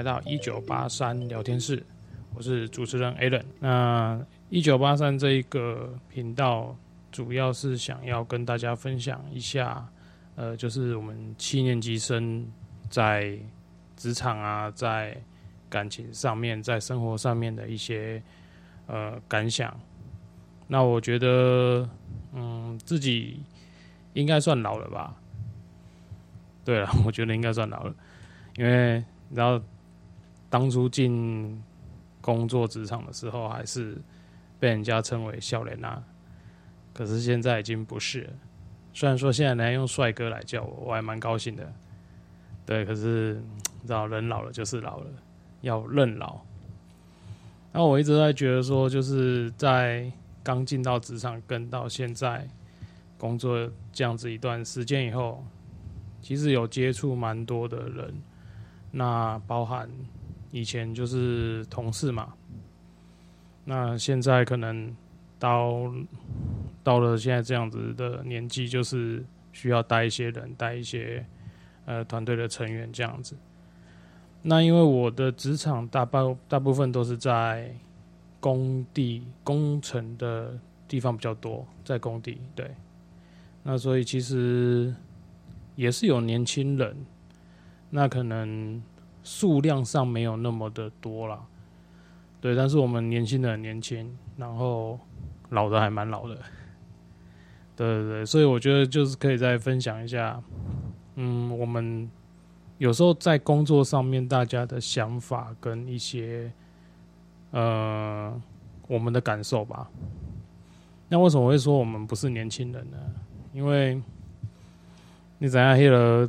来到一九八三聊天室，我是主持人 Alan。那一九八三这一个频道，主要是想要跟大家分享一下，呃，就是我们七年级生在职场啊，在感情上面，在生活上面的一些呃感想。那我觉得，嗯，自己应该算老了吧？对了，我觉得应该算老了。因为然后，当初进工作职场的时候，还是被人家称为笑脸呐。可是现在已经不是了。虽然说现在能用帅哥来叫我，我还蛮高兴的。对，可是你知道，人老了就是老了，要认老。然后我一直在觉得说，就是在刚进到职场，跟到现在工作这样子一段时间以后，其实有接触蛮多的人。那包含以前就是同事嘛，那现在可能到到了现在这样子的年纪，就是需要带一些人，带一些呃团队的成员这样子。那因为我的职场大半大部分都是在工地工程的地方比较多，在工地对，那所以其实也是有年轻人。那可能数量上没有那么的多了，对，但是我们年轻的很年轻，然后老的还蛮老的，对对对，所以我觉得就是可以再分享一下，嗯，我们有时候在工作上面大家的想法跟一些呃我们的感受吧。那为什么会说我们不是年轻人呢？因为你怎样黑了？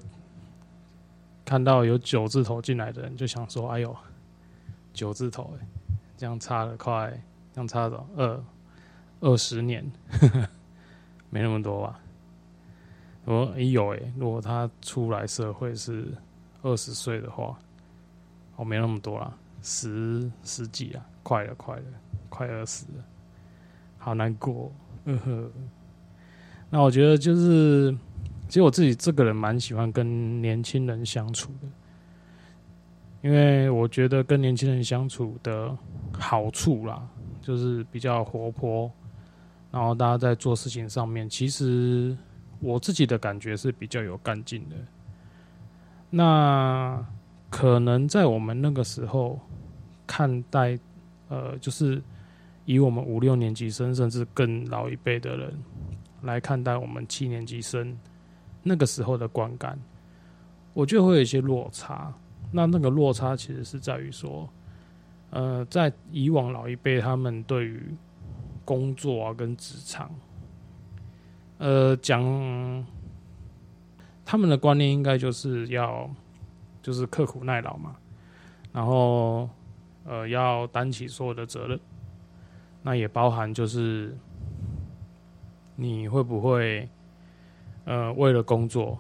看到有九字头进来的人，就想说：“哎呦，九字头哎，这样差了快，这样差了二二十年呵呵，没那么多吧？”我哎有哎，如果他出来社会是二十岁的话，哦，没那么多啦，十十几啊，快了，快了，快二十了，好难过。嗯呵，那我觉得就是。其实我自己这个人蛮喜欢跟年轻人相处的，因为我觉得跟年轻人相处的好处啦，就是比较活泼，然后大家在做事情上面，其实我自己的感觉是比较有干劲的。那可能在我们那个时候看待，呃，就是以我们五六年级生，甚至更老一辈的人来看待我们七年级生。那个时候的观感，我觉得会有一些落差。那那个落差其实是在于说，呃，在以往老一辈他们对于工作啊跟职场，呃，讲他们的观念应该就是要就是刻苦耐劳嘛，然后呃要担起所有的责任，那也包含就是你会不会。呃，为了工作，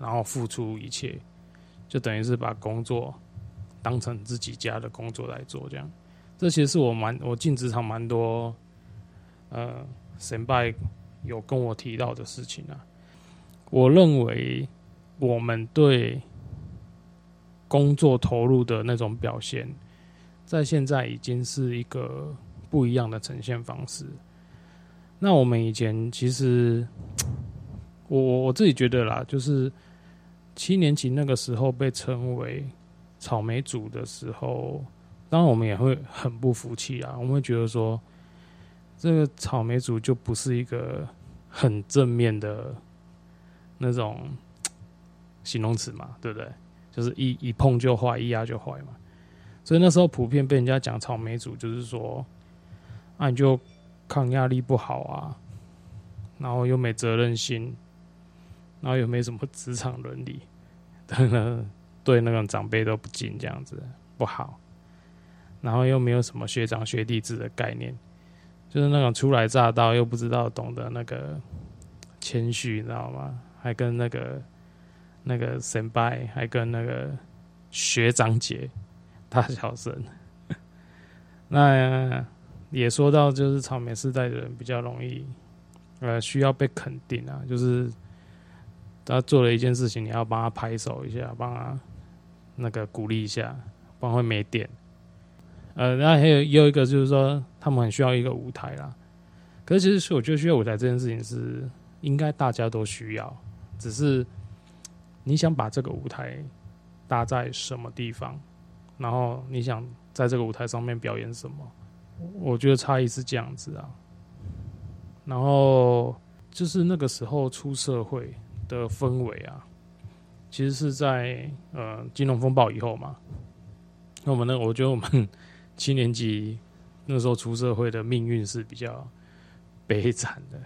然后付出一切，就等于是把工作当成自己家的工作来做，这样。这其实是我蛮我进职场蛮多，呃，神拜有跟我提到的事情啊。我认为我们对工作投入的那种表现，在现在已经是一个不一样的呈现方式。那我们以前其实。我我我自己觉得啦，就是七年级那个时候被称为草莓组的时候，当然我们也会很不服气啊。我们会觉得说，这个草莓组就不是一个很正面的那种形容词嘛，对不对？就是一一碰就坏，一压就坏嘛。所以那时候普遍被人家讲草莓组，就是说，啊，你就抗压力不好啊，然后又没责任心。然后又没什么职场伦理，对那种长辈都不敬，这样子不好。然后又没有什么学长学弟制的概念，就是那种初来乍到又不知道懂得那个谦虚，你知道吗？还跟那个那个神拜，还跟那个学长姐 大小声。那也说到，就是草莓世代的人比较容易，呃，需要被肯定啊，就是。他做了一件事情，你要帮他拍手一下，帮他那个鼓励一下，不然会没电。呃，然后还有又一个就是说，他们很需要一个舞台啦。可是其实我觉得需要舞台这件事情是应该大家都需要，只是你想把这个舞台搭在什么地方，然后你想在这个舞台上面表演什么，我觉得差异是这样子啊。然后就是那个时候出社会的氛围啊，其实是在呃金融风暴以后嘛。那我们呢，我觉得我们。七年级那时候出社会的命运是比较悲惨的。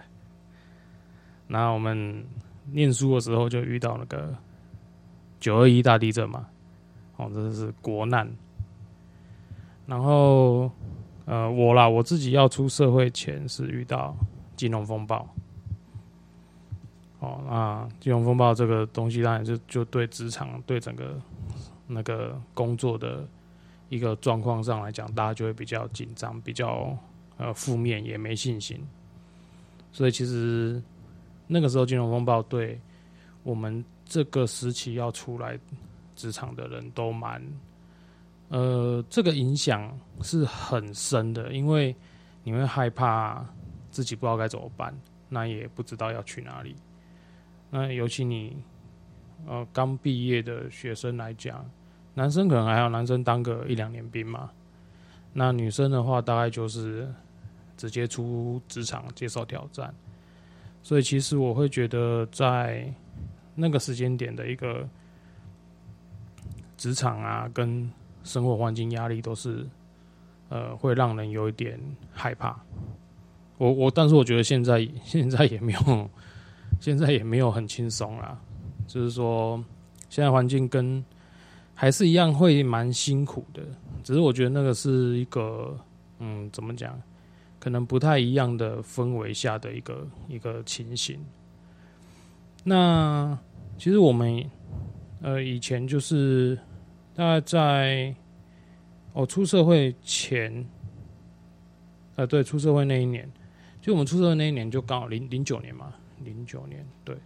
那我们念书的时候就遇到那个九二一大地震嘛，哦，这是国难。然后呃，我啦，我自己要出社会前是遇到金融风暴。哦，那金融风暴这个东西当然就就对职场对整个那个工作的。一个状况上来讲，大家就会比较紧张，比较呃负面，也没信心。所以其实那个时候金融风暴对我们这个时期要出来职场的人都蛮呃，这个影响是很深的，因为你会害怕自己不知道该怎么办，那也不知道要去哪里。那尤其你呃刚毕业的学生来讲。男生可能还有男生当个一两年兵嘛，那女生的话大概就是直接出职场接受挑战，所以其实我会觉得在那个时间点的一个职场啊，跟生活环境压力都是呃会让人有一点害怕。我我但是我觉得现在现在也没有现在也没有很轻松啦，就是说现在环境跟。还是一样会蛮辛苦的，只是我觉得那个是一个，嗯，怎么讲，可能不太一样的氛围下的一个一个情形。那其实我们呃以前就是大概在我出社会前，呃对，出社会那一年，就我们出社会那一年就刚好零零九年嘛，零九年对，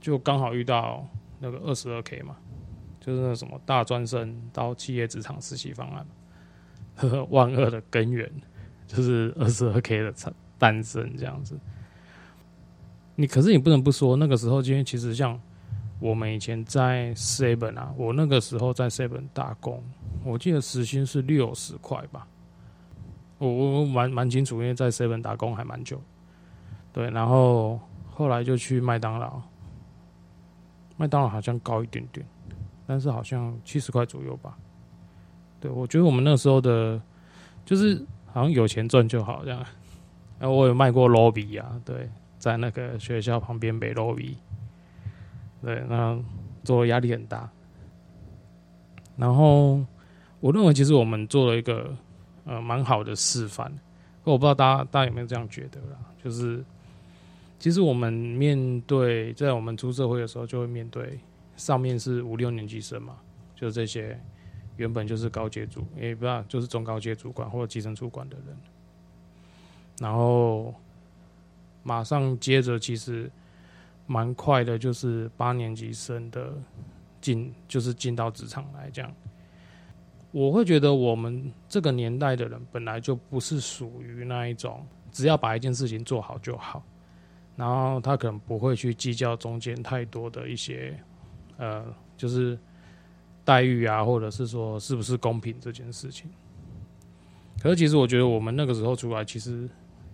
就刚好遇到那个二十二 K 嘛。就是那什么大专生到企业职场实习方案，呵 呵万恶的根源就是二十二 K 的产诞生这样子。你可是你不能不说，那个时候今天其实像我们以前在 Seven 啊，我那个时候在 Seven 打工，我记得时薪是六十块吧。我我蛮蛮清楚，因为在 Seven 打工还蛮久。对，然后后来就去麦当劳，麦当劳好像高一点点。但是好像七十块左右吧，对我觉得我们那时候的，就是好像有钱赚就好这样。然后我有卖过 lobby 啊，对，在那个学校旁边北 lobby，对，那做压力很大。然后我认为其实我们做了一个呃蛮好的示范，我不知道大家大家有没有这样觉得啦？就是其实我们面对在我们出社会的时候，就会面对。上面是五六年级生嘛，就是这些原本就是高阶主，也不知道就是中高阶主管或者基层主管的人，然后马上接着其实蛮快的，就是八年级生的进，就是进到职场来讲，我会觉得我们这个年代的人本来就不是属于那一种只要把一件事情做好就好，然后他可能不会去计较中间太多的一些。呃，就是待遇啊，或者是说是不是公平这件事情。可是其实我觉得我们那个时候出来，其实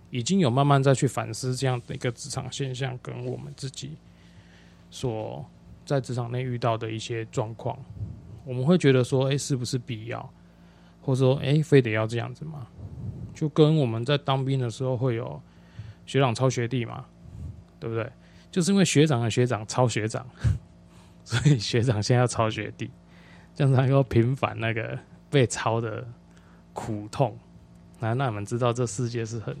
已经有慢慢再去反思这样的一个职场现象，跟我们自己所在职场内遇到的一些状况，我们会觉得说，哎，是不是必要，或者说，哎，非得要这样子吗？就跟我们在当兵的时候会有学长抄学弟嘛，对不对？就是因为学长的学长抄学长。所以学长现在要抄学弟，这样才能够平反那个被抄的苦痛。那那你们知道这世界是很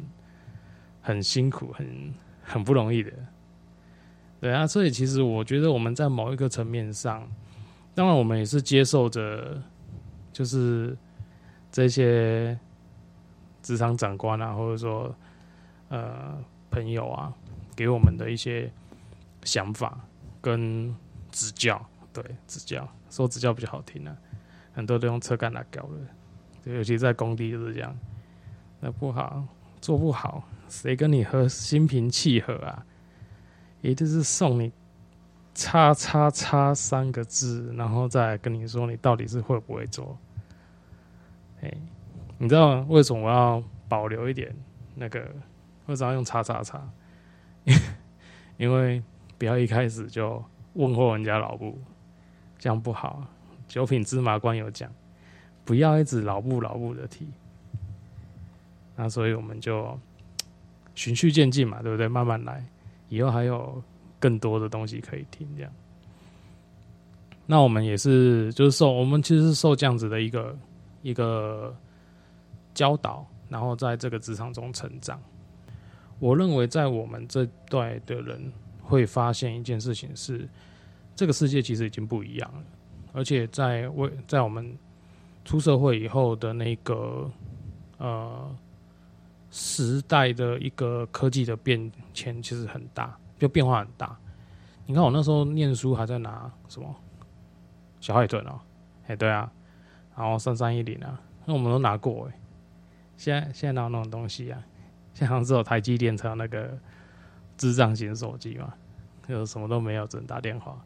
很辛苦、很很不容易的，对啊。所以其实我觉得我们在某一个层面上，当然我们也是接受着，就是这些职场长官啊，或者说呃朋友啊，给我们的一些想法跟。指教，对，指教说指教比较好听啊，很多都用车干来搞的，尤其在工地就是这样，那不好，做不好，谁跟你和心平气和啊？也就是送你“叉叉叉”三个字，然后再跟你说你到底是会不会做。哎，你知道为什么我要保留一点那个？为什么要用“叉叉叉”？因为不要一开始就问候人家老布，这样不好。九品芝麻官有讲，不要一直老布老布的提。那所以我们就循序渐进嘛，对不对？慢慢来。以后还有更多的东西可以听，这样。那我们也是，就是受我们其实是受这样子的一个一个教导，然后在这个职场中成长。我认为，在我们这代的人会发现一件事情是，这个世界其实已经不一样了，而且在为在我们出社会以后的那个呃。时代的一个科技的变迁其实很大，就变化很大。你看我那时候念书还在拿什么小海豚哦，哎对啊，然后三三一零啊，那我们都拿过哎。现在现在哪有那种东西啊？现在只有台积电才有那个智障型手机嘛，就什么都没有，只能打电话。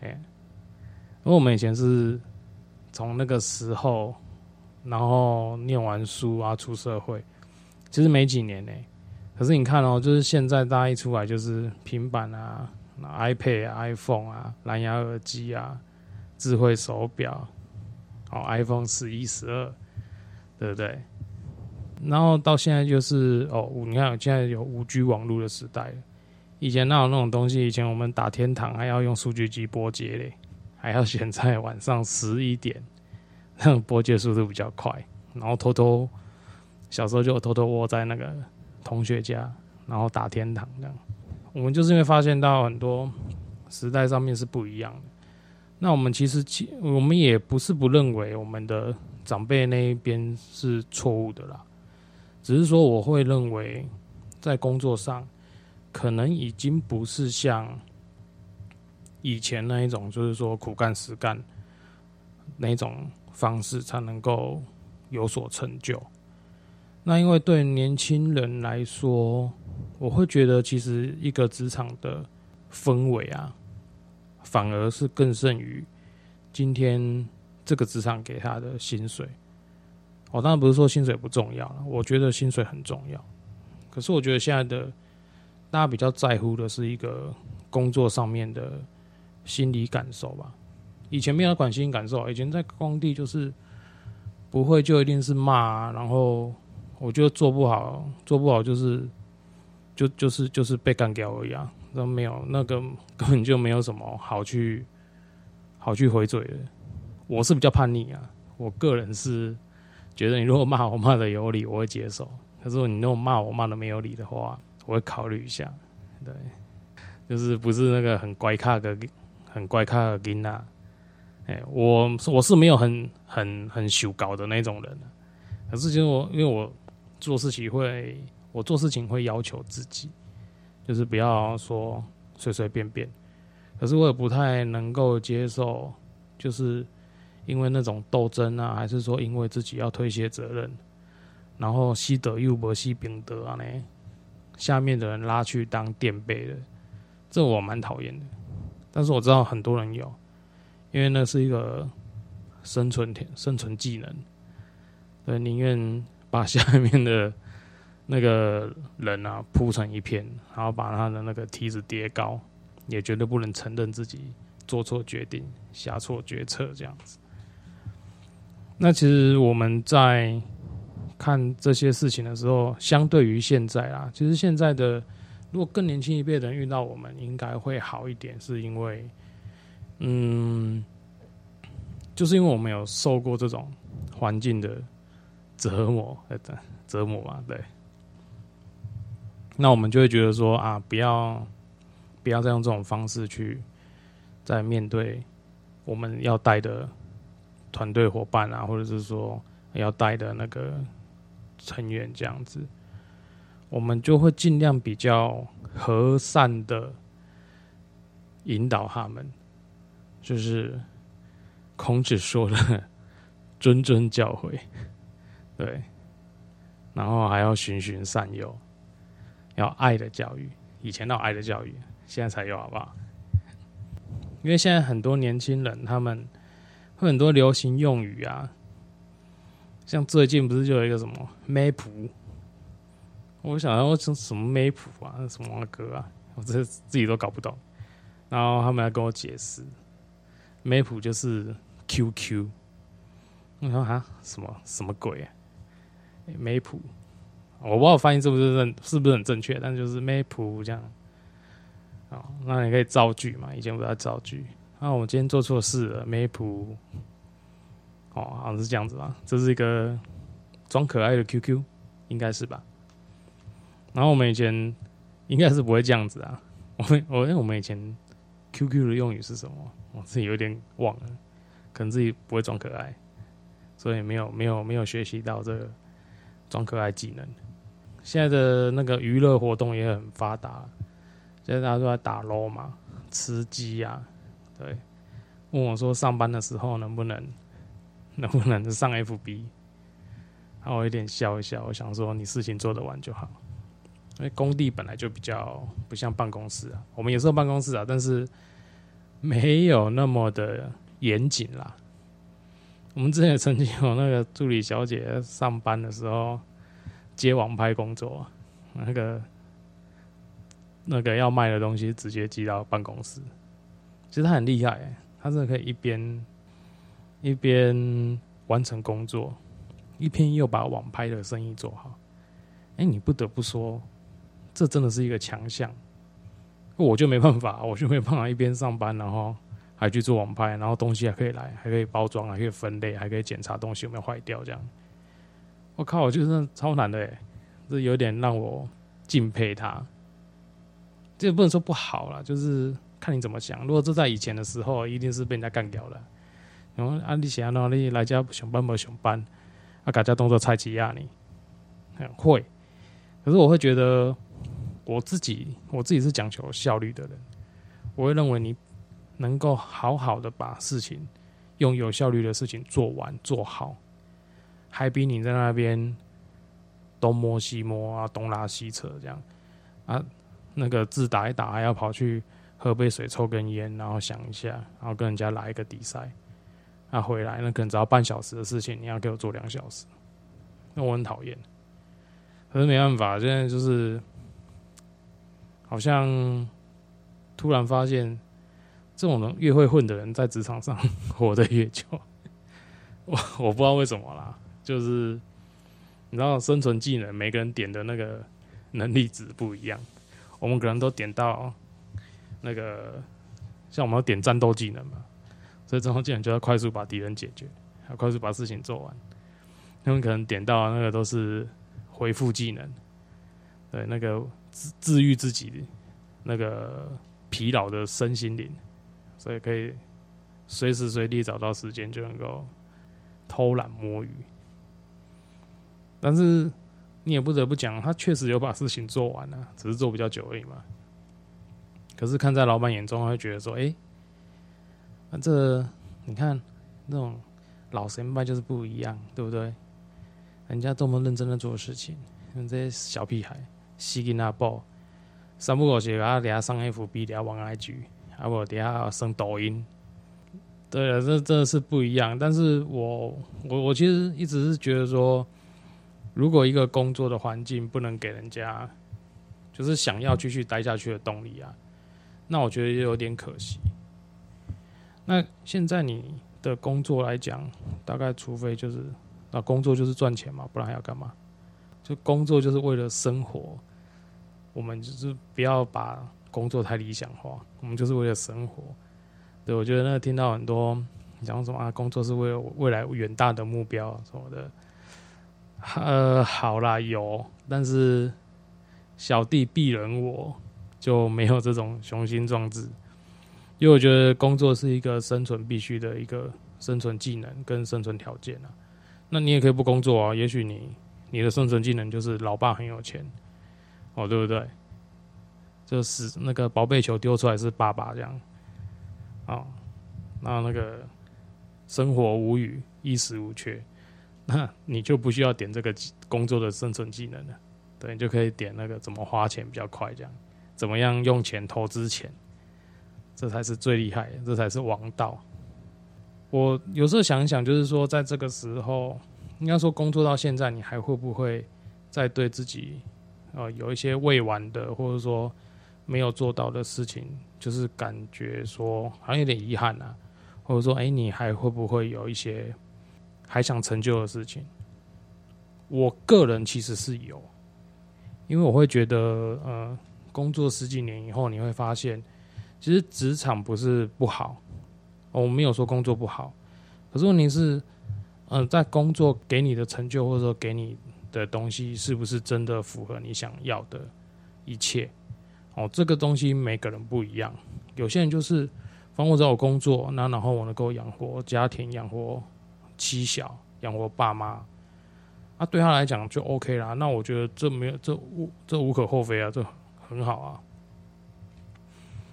哎，因为我们以前是从那个时候，然后念完书啊，出社会。其实没几年呢，可是你看哦，就是现在大家一出来就是平板啊、iPad、iPhone 啊、蓝牙耳机啊、智慧手表，哦，iPhone 十一、十二，对不对？然后到现在就是哦，你看现在有五 G 网络的时代以前那有那种东西？以前我们打天堂还要用数据机拨接嘞，还要选在晚上十一点，那种拨接速度比较快，然后偷偷。小时候就偷偷窝在那个同学家，然后打天堂这样。我们就是因为发现到很多时代上面是不一样的。那我们其实其我们也不是不认为我们的长辈那一边是错误的啦，只是说我会认为在工作上可能已经不是像以前那一种，就是说苦干实干那种方式才能够有所成就。那因为对年轻人来说，我会觉得其实一个职场的氛围啊，反而是更胜于今天这个职场给他的薪水。我当然不是说薪水不重要了，我觉得薪水很重要。可是我觉得现在的大家比较在乎的是一个工作上面的心理感受吧。以前没有管心理感受，以前在工地就是不会就一定是骂，然后。我觉得做不好，做不好就是，就就是就是被干掉而已啊，都没有那个根本就没有什么好去好去回嘴的。我是比较叛逆啊，我个人是觉得你如果骂我骂的有理，我会接受；可是你如果骂我骂的没有理的话，我会考虑一下。对，就是不是那个很乖卡的很乖卡的囡娜。哎，我我是没有很很很羞搞的那种人，可是其实我因为我。做事情会，我做事情会要求自己，就是不要说随随便便。可是我也不太能够接受，就是因为那种斗争啊，还是说因为自己要推卸责任，然后西德又不西兵德啊呢，下面的人拉去当垫背的，这我蛮讨厌的。但是我知道很多人有，因为那是一个生存天生存技能，对，宁愿。把下面的那个人啊铺成一片，然后把他的那个梯子叠高，也绝对不能承认自己做错决定、下错决策这样子。那其实我们在看这些事情的时候，相对于现在啊，其实现在的如果更年轻一辈人遇到我们，应该会好一点，是因为，嗯，就是因为我们有受过这种环境的。折磨，呃，折磨嘛，对。那我们就会觉得说啊，不要，不要再用这种方式去在面对我们要带的团队伙伴啊，或者是说要带的那个成员这样子，我们就会尽量比较和善的引导他们就是孔子说的“谆谆教诲”，对，然后还要循循善诱，要爱的教育。以前有爱的教育，现在才有，好不好？因为现在很多年轻人，他们会很多流行用语啊，像最近不是就有一个什么 “map”，我想要什什么 “map” 啊，什么歌啊，我这自己都搞不懂。然后他们来跟我解释，“map” 就是 QQ。我说啊，什么什么鬼啊？map，我不知道翻译是不是正是不是很正确，但就是 map 这样。哦，那你可以造句嘛？以前不要造句。那我今天做错事了，map。哦，好像是这样子吧？这是一个装可爱的 QQ，应该是吧？然后我们以前应该是不会这样子啊。我们我因为我们以前 QQ 的用语是什么？我自己有点忘了，可能自己不会装可爱，所以没有没有没有学习到这个装可爱技能。现在的那个娱乐活动也很发达。现在大家都在打 LO 嘛，吃鸡呀，对，问我说上班的时候能不能，能不能上 FB？然后我有点笑一笑，我想说你事情做得完就好，因为工地本来就比较不像办公室啊，我们也是办公室啊，但是没有那么的严谨啦。我们之前曾经有那个助理小姐上班的时候接网拍工作，那个。那个要卖的东西直接寄到办公室，其实他很厉害，他真的可以一边一边完成工作，一边又把网拍的生意做好。哎，你不得不说，这真的是一个强项。我就没办法，我就没办法一边上班，然后还去做网拍，然后东西还可以来，还可以包装，还可以分类，还可以检查东西有没有坏掉。这样，我靠，我觉得超难的，哎，这有点让我敬佩他。这不能说不好啦，就是看你怎么想。如果这在以前的时候，一定是被人家干掉了。然后啊，你想哪里来家上班不上班？啊，大家动作菜鸡呀你，会。可是我会觉得，我自己我自己是讲求效率的人，我会认为你能够好好的把事情用有效率的事情做完做好，还比你在那边东摸西摸啊，东拉西扯这样啊。那个字打一打，还要跑去喝杯水、抽根烟，然后想一下，然后跟人家来一个比赛，那回来那可能只要半小时的事情，你要给我做两小时，那我很讨厌。可是没办法，现在就是好像突然发现，这种人越会混的人，在职场上 活得越久。我我不知道为什么啦，就是你知道生存技能，每个人点的那个能力值不一样。我们可能都点到那个，像我们要点战斗技能嘛，所以战斗技能就要快速把敌人解决，要快速把事情做完。他们可能点到那个都是回复技能，对，那个治治愈自己那个疲劳的身心灵，所以可以随时随地找到时间就能够偷懒摸鱼，但是。你也不得不讲，他确实有把事情做完了，只是做比较久而已嘛。可是看在老板眼中，他会觉得说：“哎，那这你看那种老神拜就是不一样，对不对？人家多么认真的做事情，你这些小屁孩，吸给那报，三不五时啊，底下上 FB，底下玩 IG，啊不底下上抖音。对啊，这真的是不一样。但是我我我其实一直是觉得说。如果一个工作的环境不能给人家，就是想要继续待下去的动力啊，那我觉得也有点可惜。那现在你的工作来讲，大概除非就是啊，工作就是赚钱嘛，不然还要干嘛？就工作就是为了生活，我们就是不要把工作太理想化，我们就是为了生活。对我觉得那听到很多讲什么啊，工作是为了未来远大的目标什么的。呃，好啦，有，但是小弟鄙人我就没有这种雄心壮志，因为我觉得工作是一个生存必须的一个生存技能跟生存条件啊。那你也可以不工作啊，也许你你的生存技能就是老爸很有钱，哦，对不对？就是那个宝贝球丢出来是爸爸这样，哦，然后那个生活无语、衣食无缺，那你就不需要点这个工作的生存技能了。对，你就可以点那个怎么花钱比较快，这样怎么样用钱投资钱，这才是最厉害，这才是王道。我有时候想一想，就是说，在这个时候，应该说工作到现在，你还会不会再对自己呃有一些未完的，或者说没有做到的事情，就是感觉说好像有点遗憾啊，或者说，哎，你还会不会有一些还想成就的事情？我个人其实是有。因为我会觉得，呃，工作十几年以后，你会发现，其实职场不是不好，我没有说工作不好，可是问题是，嗯，在工作给你的成就或者说给你的东西，是不是真的符合你想要的一切？哦，这个东西每个人不一样，有些人就是，反正我只要工作，那然后我能够养活家庭、养活妻小、养活爸妈。啊，对他来讲就 OK 啦。那我觉得这没有这无这无可厚非啊，这很好啊。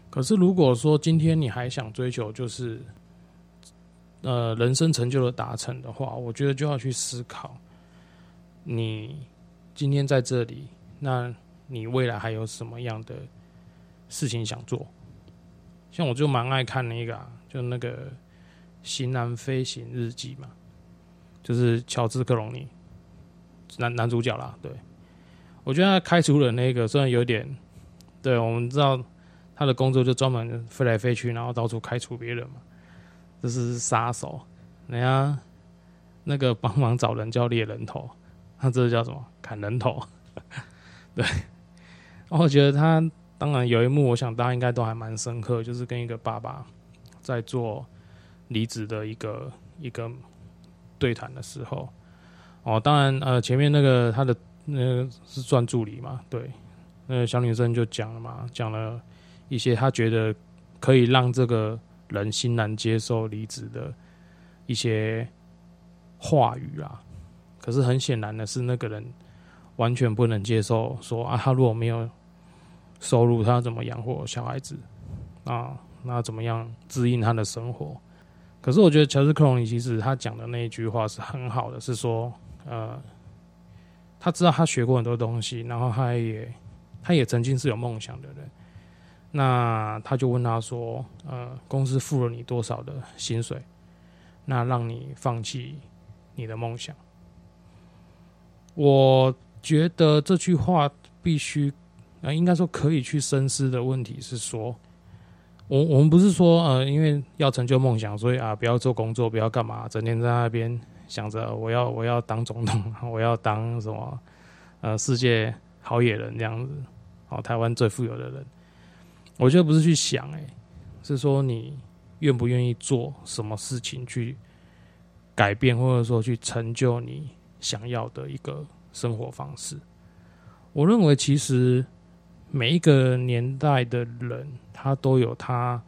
可是如果说今天你还想追求就是呃人生成就的达成的话，我觉得就要去思考，你今天在这里，那你未来还有什么样的事情想做？像我就蛮爱看那个，啊就那个《型男飞行日记》嘛，就是乔治克隆尼。男男主角啦，对，我觉得他开除了那个，虽然有点，对我们知道他的工作就专门飞来飞去，然后到处开除别人嘛，这是杀手。人家那个帮忙找人叫猎人头，他这叫什么砍人头？对，然后我觉得他当然有一幕，我想大家应该都还蛮深刻，就是跟一个爸爸在做离职的一个一个对谈的时候。哦，当然，呃，前面那个他的那个是算助理嘛，对，那个小女生就讲了嘛，讲了一些她觉得可以让这个人欣然接受离职的一些话语啊。可是很显然的是，那个人完全不能接受，说啊，他如果没有收入，他要怎么养活小孩子啊？那怎么样支应他的生活？可是我觉得乔治克隆尼其实他讲的那一句话是很好的，是说。呃，他知道他学过很多东西，然后他也他也曾经是有梦想的人。那他就问他说：“呃，公司付了你多少的薪水？那让你放弃你的梦想？”我觉得这句话必须啊，应该说可以去深思的问题是说，我我们不是说呃，因为要成就梦想，所以啊，不要做工作，不要干嘛，整天在那边。想着我要我要当总统，我要当什么呃世界好野人这样子，哦台湾最富有的人，我觉得不是去想哎，是说你愿不愿意做什么事情去改变或者说去成就你想要的一个生活方式。我认为其实每一个年代的人，他都有他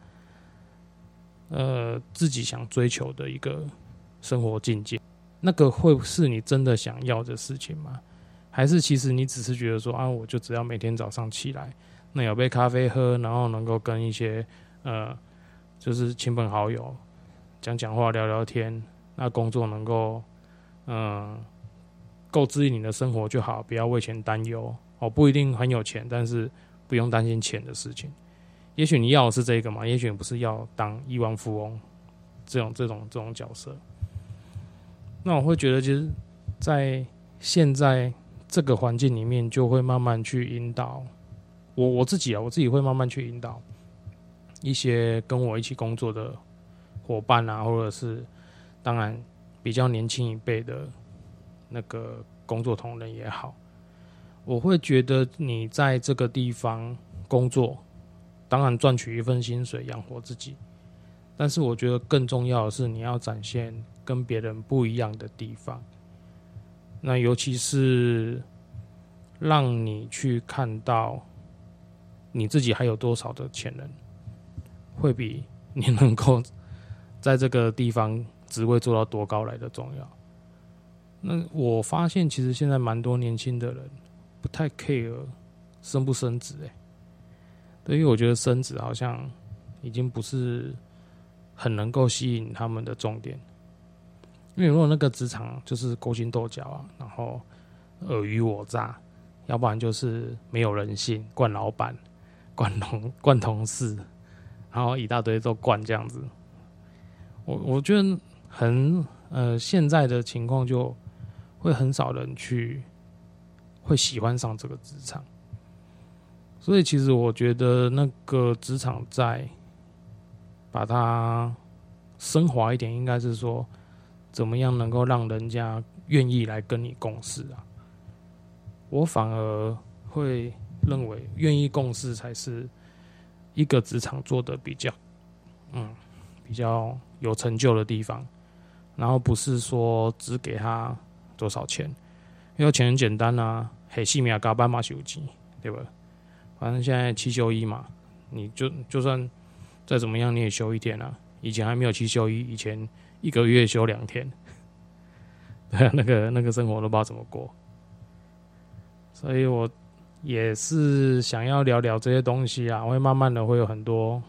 呃自己想追求的一个生活境界。那个会是你真的想要的事情吗？还是其实你只是觉得说啊，我就只要每天早上起来，那有杯咖啡喝，然后能够跟一些呃，就是亲朋好友讲讲话、聊聊天，那工作能够嗯够支应你的生活就好，不要为钱担忧哦。不一定很有钱，但是不用担心钱的事情。也许你要的是这个嘛？也许不是要当亿万富翁这种这种这种角色。那我会觉得，其实，在现在这个环境里面，就会慢慢去引导我我自己啊，我自己会慢慢去引导一些跟我一起工作的伙伴啊，或者是当然比较年轻一辈的那个工作同仁也好，我会觉得你在这个地方工作，当然赚取一份薪水养活自己，但是我觉得更重要的是你要展现。跟别人不一样的地方，那尤其是让你去看到你自己还有多少的潜能，会比你能够在这个地方职位做到多高来的重要。那我发现，其实现在蛮多年轻的人不太 care 升不升职，哎，对，因为我觉得升职好像已经不是很能够吸引他们的重点。因为如果那个职场就是勾心斗角啊，然后尔虞我诈，要不然就是没有人性，惯老板、惯同、惯同事，然后一大堆都惯这样子。我我觉得很呃，现在的情况就会很少人去会喜欢上这个职场，所以其实我觉得那个职场在把它升华一点，应该是说怎么样能够让人家愿意来跟你共事啊。我反而会认为愿意共事才是一个职场做的比较，嗯。比较有成就的地方，然后不是说只给他多少钱，因为钱很简单啊，黑细米啊，加班嘛休息，对吧？反正现在七休一嘛，你就就算再怎么样，你也休一天啊。以前还没有七休一，以前一个月休两天，对，那个那个生活都不知道怎么过。所以我也是想要聊聊这些东西啊，会慢慢的会有很多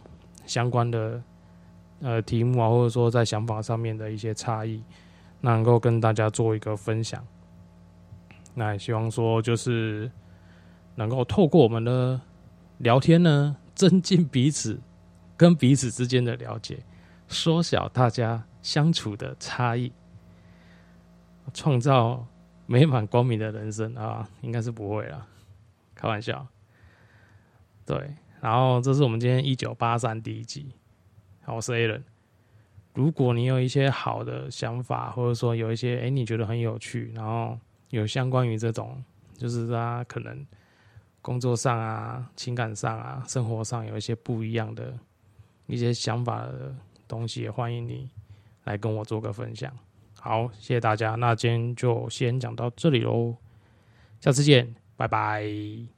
相关的。呃，题目啊，或者说在想法上面的一些差异，能够跟大家做一个分享。那也希望说，就是能够透过我们的聊天呢，增进彼此跟彼此之间的了解，缩小大家相处的差异，创造美满光明的人生啊，应该是不会了，开玩笑。对，然后这是我们今天一九八三第一集。好我是 Alan。如果你有一些好的想法，或者说有一些哎你觉得很有趣，然后有相关于这种，就是他可能工作上啊、情感上啊、生活上有一些不一样的一些想法的东西，也欢迎你来跟我做个分享。好，谢谢大家，那今天就先讲到这里喽，下次见，拜拜。